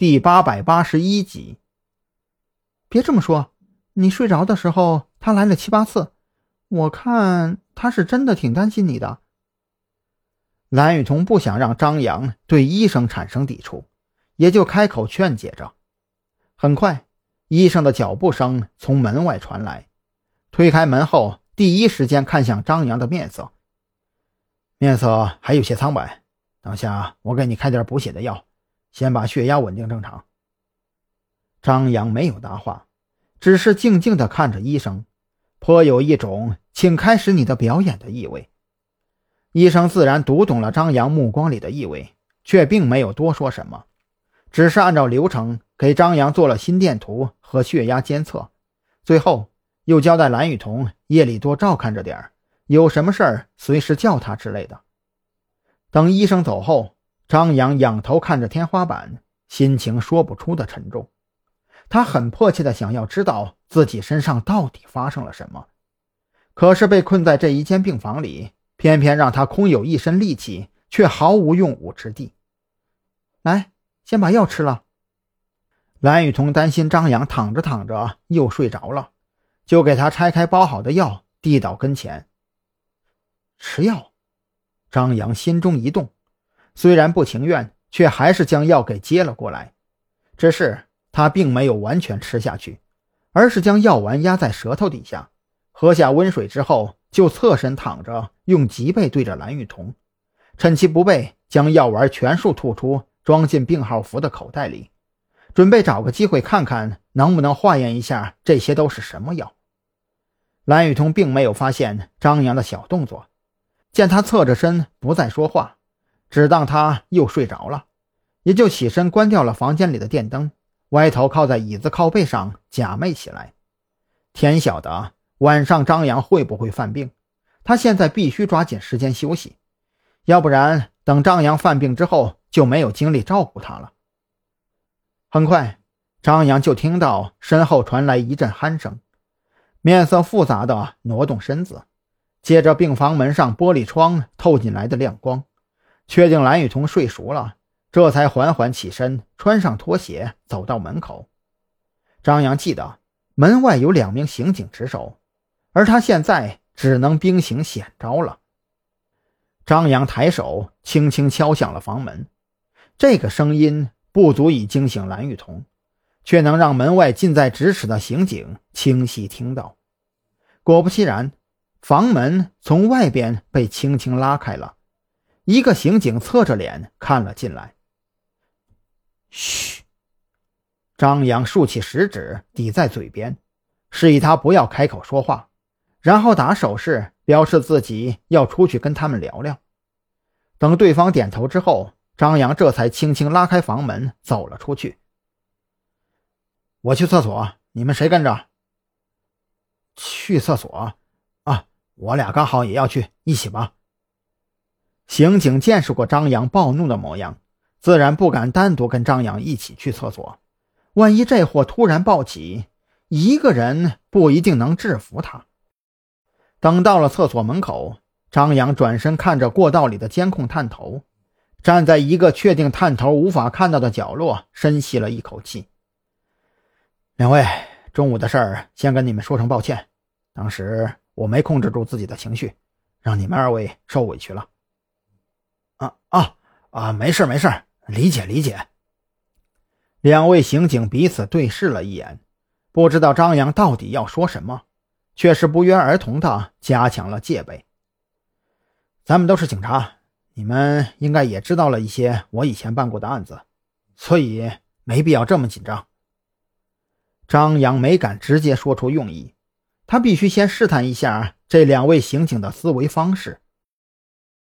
第八百八十一集。别这么说，你睡着的时候他来了七八次，我看他是真的挺担心你的。蓝雨桐不想让张扬对医生产生抵触，也就开口劝解着。很快，医生的脚步声从门外传来，推开门后，第一时间看向张扬的面色，面色还有些苍白。等下我给你开点补血的药。先把血压稳定正常。张扬没有答话，只是静静地看着医生，颇有一种“请开始你的表演”的意味。医生自然读懂了张扬目光里的意味，却并没有多说什么，只是按照流程给张扬做了心电图和血压监测，最后又交代蓝雨桐夜里多照看着点有什么事儿随时叫他之类的。等医生走后。张扬仰头看着天花板，心情说不出的沉重。他很迫切的想要知道自己身上到底发生了什么，可是被困在这一间病房里，偏偏让他空有一身力气，却毫无用武之地。来，先把药吃了。蓝雨桐担心张扬躺着躺着又睡着了，就给他拆开包好的药，递到跟前。吃药，张扬心中一动。虽然不情愿，却还是将药给接了过来。只是他并没有完全吃下去，而是将药丸压在舌头底下，喝下温水之后，就侧身躺着，用脊背对着蓝雨桐，趁其不备，将药丸全数吐出，装进病号服的口袋里，准备找个机会看看能不能化验一下这些都是什么药。蓝雨桐并没有发现张扬的小动作，见他侧着身不再说话。只当他又睡着了，也就起身关掉了房间里的电灯，歪头靠在椅子靠背上假寐起来。天晓得晚上张扬会不会犯病，他现在必须抓紧时间休息，要不然等张扬犯病之后就没有精力照顾他了。很快，张扬就听到身后传来一阵鼾声，面色复杂的挪动身子，借着病房门上玻璃窗透进来的亮光。确定蓝雨桐睡熟了，这才缓缓起身，穿上拖鞋，走到门口。张扬记得门外有两名刑警值守，而他现在只能兵行险招了。张扬抬手轻轻敲响了房门，这个声音不足以惊醒蓝雨桐，却能让门外近在咫尺的刑警清晰听到。果不其然，房门从外边被轻轻拉开了。一个刑警侧着脸看了进来。嘘，张扬竖起食指抵在嘴边，示意他不要开口说话，然后打手势表示自己要出去跟他们聊聊。等对方点头之后，张扬这才轻轻拉开房门走了出去。我去厕所，你们谁跟着？去厕所？啊，我俩刚好也要去，一起吧。刑警见识过张扬暴怒的模样，自然不敢单独跟张扬一起去厕所。万一这货突然暴起，一个人不一定能制服他。等到了厕所门口，张扬转身看着过道里的监控探头，站在一个确定探头无法看到的角落，深吸了一口气。两位，中午的事儿先跟你们说声抱歉，当时我没控制住自己的情绪，让你们二位受委屈了。啊啊啊！没事没事，理解理解。两位刑警彼此对视了一眼，不知道张扬到底要说什么，却是不约而同的加强了戒备。咱们都是警察，你们应该也知道了一些我以前办过的案子，所以没必要这么紧张。张扬没敢直接说出用意，他必须先试探一下这两位刑警的思维方式。